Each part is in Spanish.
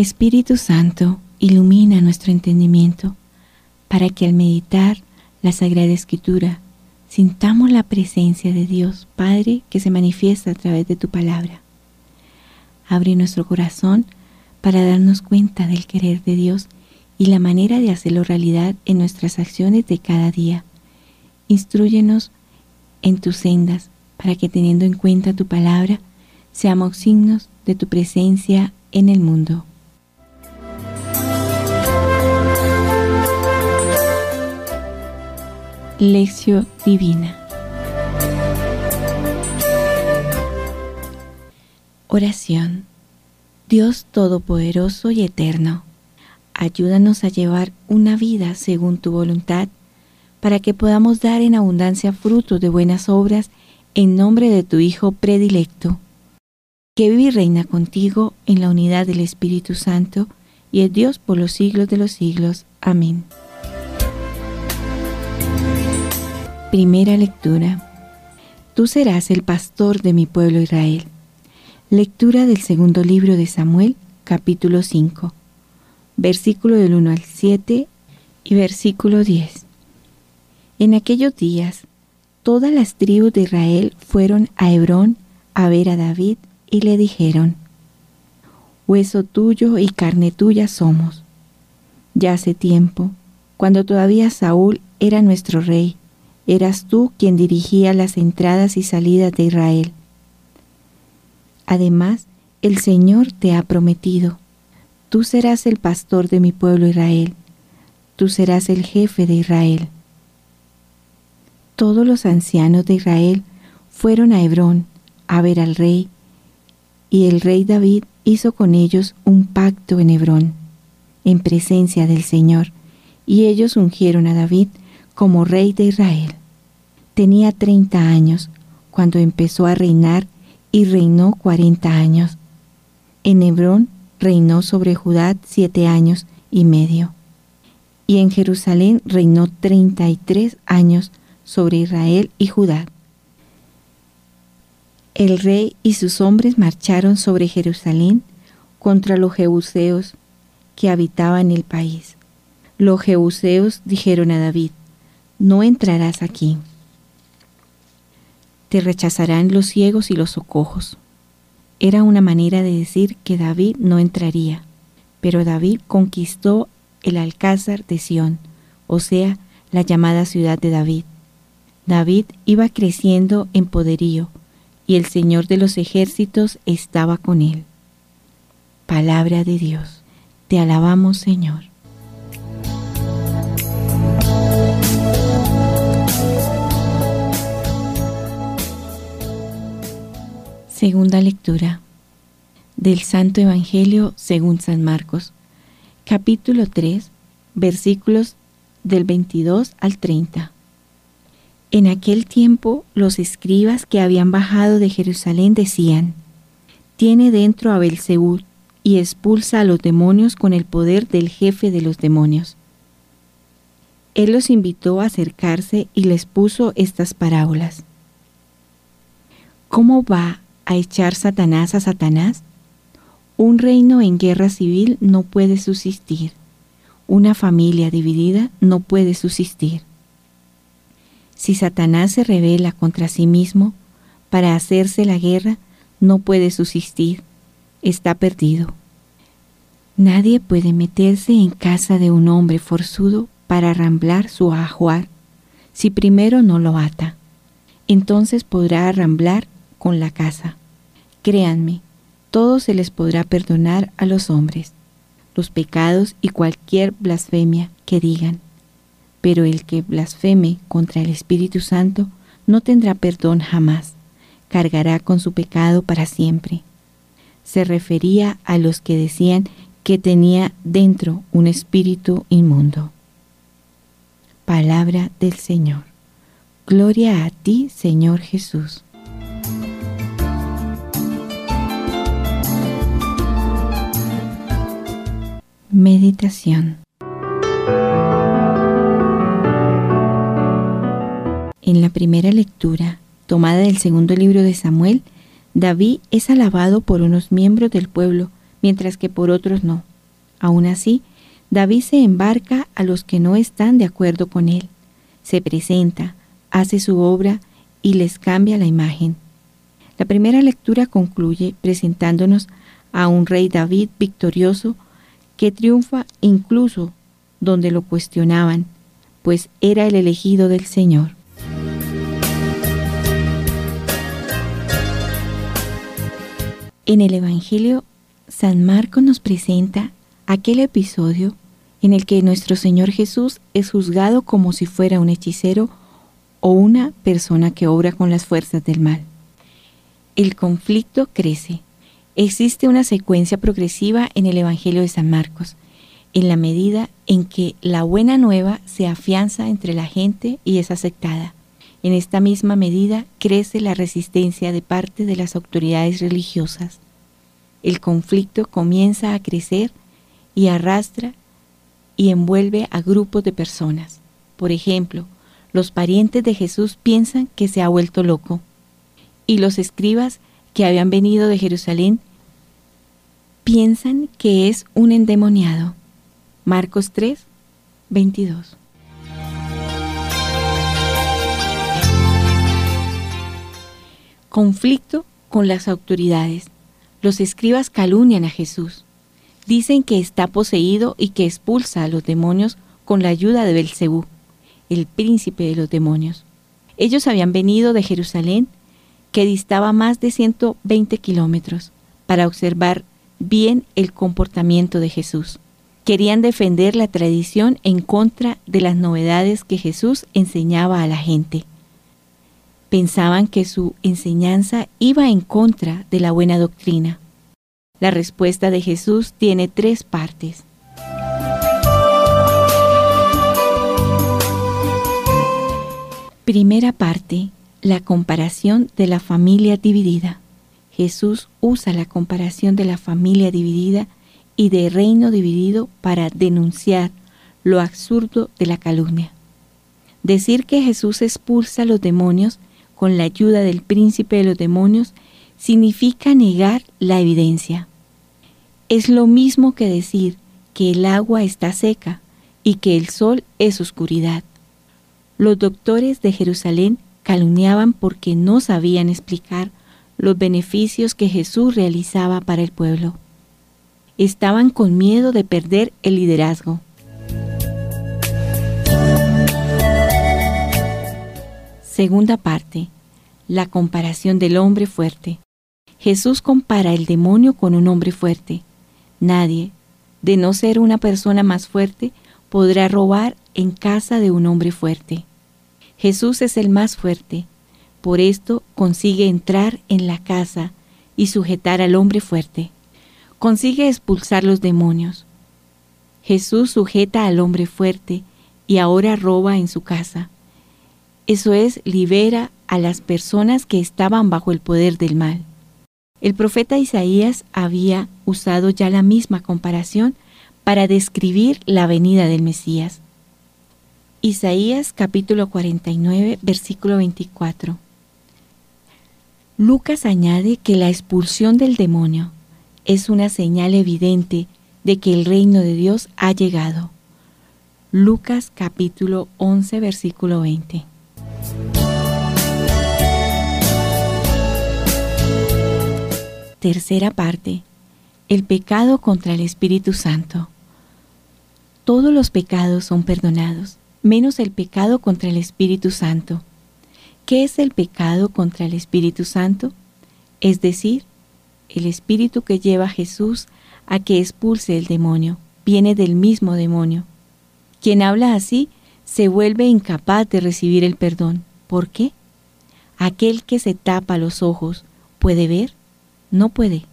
Espíritu Santo, ilumina nuestro entendimiento para que al meditar la Sagrada Escritura sintamos la presencia de Dios Padre que se manifiesta a través de tu palabra. Abre nuestro corazón para darnos cuenta del querer de Dios y la manera de hacerlo realidad en nuestras acciones de cada día. Instruyenos en tus sendas para que teniendo en cuenta tu palabra, seamos signos de tu presencia en el mundo. Lección Divina Oración Dios Todopoderoso y Eterno, ayúdanos a llevar una vida según tu voluntad, para que podamos dar en abundancia frutos de buenas obras en nombre de tu Hijo predilecto, que vive y reina contigo en la unidad del Espíritu Santo y es Dios por los siglos de los siglos. Amén. Primera lectura. Tú serás el pastor de mi pueblo Israel. Lectura del segundo libro de Samuel, capítulo 5, versículo del 1 al 7 y versículo 10. En aquellos días, todas las tribus de Israel fueron a Hebrón a ver a David y le dijeron, Hueso tuyo y carne tuya somos. Ya hace tiempo, cuando todavía Saúl era nuestro rey, eras tú quien dirigía las entradas y salidas de Israel. Además, el Señor te ha prometido, tú serás el pastor de mi pueblo Israel, tú serás el jefe de Israel. Todos los ancianos de Israel fueron a Hebrón a ver al rey, y el rey David hizo con ellos un pacto en Hebrón, en presencia del Señor, y ellos ungieron a David como rey de Israel. Tenía treinta años cuando empezó a reinar y reinó cuarenta años. En Hebrón reinó sobre Judá siete años y medio. Y en Jerusalén reinó treinta y tres años sobre Israel y Judá. El rey y sus hombres marcharon sobre Jerusalén contra los jebuseos que habitaban el país. Los jebuseos dijeron a David, no entrarás aquí te rechazarán los ciegos y los socojos. Era una manera de decir que David no entraría, pero David conquistó el alcázar de Sión, o sea, la llamada ciudad de David. David iba creciendo en poderío, y el Señor de los ejércitos estaba con él. Palabra de Dios. Te alabamos, Señor. Segunda lectura del Santo Evangelio según San Marcos, capítulo 3, versículos del 22 al 30. En aquel tiempo los escribas que habían bajado de Jerusalén decían, tiene dentro a Belzebú y expulsa a los demonios con el poder del jefe de los demonios. Él los invitó a acercarse y les puso estas parábolas. ¿Cómo va a echar Satanás a Satanás? Un reino en guerra civil no puede subsistir. Una familia dividida no puede subsistir. Si Satanás se revela contra sí mismo para hacerse la guerra, no puede subsistir. Está perdido. Nadie puede meterse en casa de un hombre forzudo para arramblar su ajuar si primero no lo ata. Entonces podrá arramblar con la casa. Créanme, todo se les podrá perdonar a los hombres, los pecados y cualquier blasfemia que digan. Pero el que blasfeme contra el Espíritu Santo no tendrá perdón jamás, cargará con su pecado para siempre. Se refería a los que decían que tenía dentro un espíritu inmundo. Palabra del Señor. Gloria a ti, Señor Jesús. Meditación En la primera lectura, tomada del segundo libro de Samuel, David es alabado por unos miembros del pueblo, mientras que por otros no. Aún así, David se embarca a los que no están de acuerdo con él, se presenta, hace su obra y les cambia la imagen. La primera lectura concluye presentándonos a un rey David victorioso que triunfa incluso donde lo cuestionaban, pues era el elegido del Señor. En el Evangelio, San Marcos nos presenta aquel episodio en el que nuestro Señor Jesús es juzgado como si fuera un hechicero o una persona que obra con las fuerzas del mal. El conflicto crece. Existe una secuencia progresiva en el Evangelio de San Marcos, en la medida en que la buena nueva se afianza entre la gente y es aceptada. En esta misma medida crece la resistencia de parte de las autoridades religiosas. El conflicto comienza a crecer y arrastra y envuelve a grupos de personas. Por ejemplo, los parientes de Jesús piensan que se ha vuelto loco y los escribas que habían venido de Jerusalén piensan que es un endemoniado. Marcos 3, 22. Conflicto con las autoridades. Los escribas calunian a Jesús. Dicen que está poseído y que expulsa a los demonios con la ayuda de Belcebú, el príncipe de los demonios. Ellos habían venido de Jerusalén, que distaba más de 120 kilómetros, para observar bien el comportamiento de Jesús. Querían defender la tradición en contra de las novedades que Jesús enseñaba a la gente pensaban que su enseñanza iba en contra de la buena doctrina. La respuesta de Jesús tiene tres partes. Primera parte, la comparación de la familia dividida. Jesús usa la comparación de la familia dividida y de reino dividido para denunciar lo absurdo de la calumnia. Decir que Jesús expulsa a los demonios con la ayuda del príncipe de los demonios significa negar la evidencia. Es lo mismo que decir que el agua está seca y que el sol es oscuridad. Los doctores de Jerusalén calumniaban porque no sabían explicar los beneficios que Jesús realizaba para el pueblo. Estaban con miedo de perder el liderazgo. Segunda parte. La comparación del hombre fuerte. Jesús compara el demonio con un hombre fuerte. Nadie, de no ser una persona más fuerte, podrá robar en casa de un hombre fuerte. Jesús es el más fuerte, por esto consigue entrar en la casa y sujetar al hombre fuerte. Consigue expulsar los demonios. Jesús sujeta al hombre fuerte y ahora roba en su casa. Eso es, libera a las personas que estaban bajo el poder del mal. El profeta Isaías había usado ya la misma comparación para describir la venida del Mesías. Isaías capítulo 49 versículo 24. Lucas añade que la expulsión del demonio es una señal evidente de que el reino de Dios ha llegado. Lucas capítulo 11 versículo 20. Tercera parte. El pecado contra el Espíritu Santo. Todos los pecados son perdonados, menos el pecado contra el Espíritu Santo. ¿Qué es el pecado contra el Espíritu Santo? Es decir, el Espíritu que lleva a Jesús a que expulse el demonio, viene del mismo demonio. Quien habla así se vuelve incapaz de recibir el perdón. ¿Por qué? Aquel que se tapa los ojos, ¿puede ver? No puede.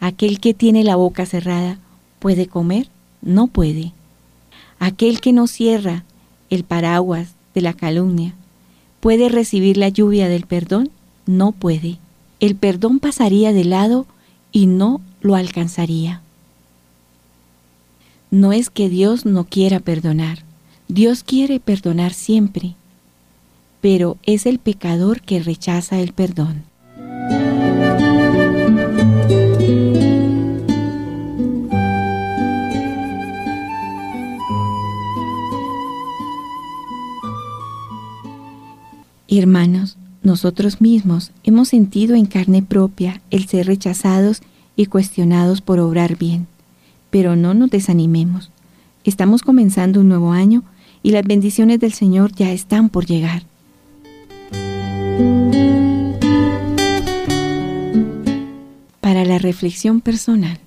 Aquel que tiene la boca cerrada, ¿puede comer? No puede. Aquel que no cierra el paraguas de la calumnia, ¿puede recibir la lluvia del perdón? No puede. El perdón pasaría de lado y no lo alcanzaría. No es que Dios no quiera perdonar, Dios quiere perdonar siempre, pero es el pecador que rechaza el perdón. Nosotros mismos hemos sentido en carne propia el ser rechazados y cuestionados por obrar bien, pero no nos desanimemos. Estamos comenzando un nuevo año y las bendiciones del Señor ya están por llegar. Para la reflexión personal,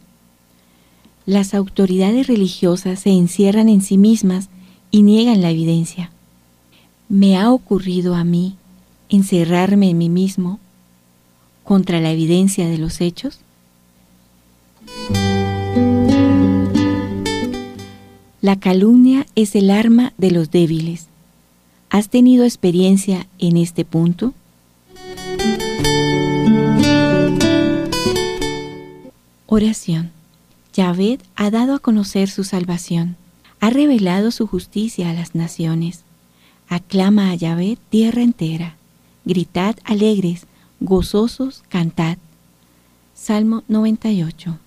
las autoridades religiosas se encierran en sí mismas y niegan la evidencia. ¿Me ha ocurrido a mí encerrarme en mí mismo contra la evidencia de los hechos? La calumnia es el arma de los débiles. ¿Has tenido experiencia en este punto? Oración. Yahvé ha dado a conocer su salvación, ha revelado su justicia a las naciones. Aclama a Yahvé tierra entera. Gritad alegres, gozosos, cantad. Salmo 98.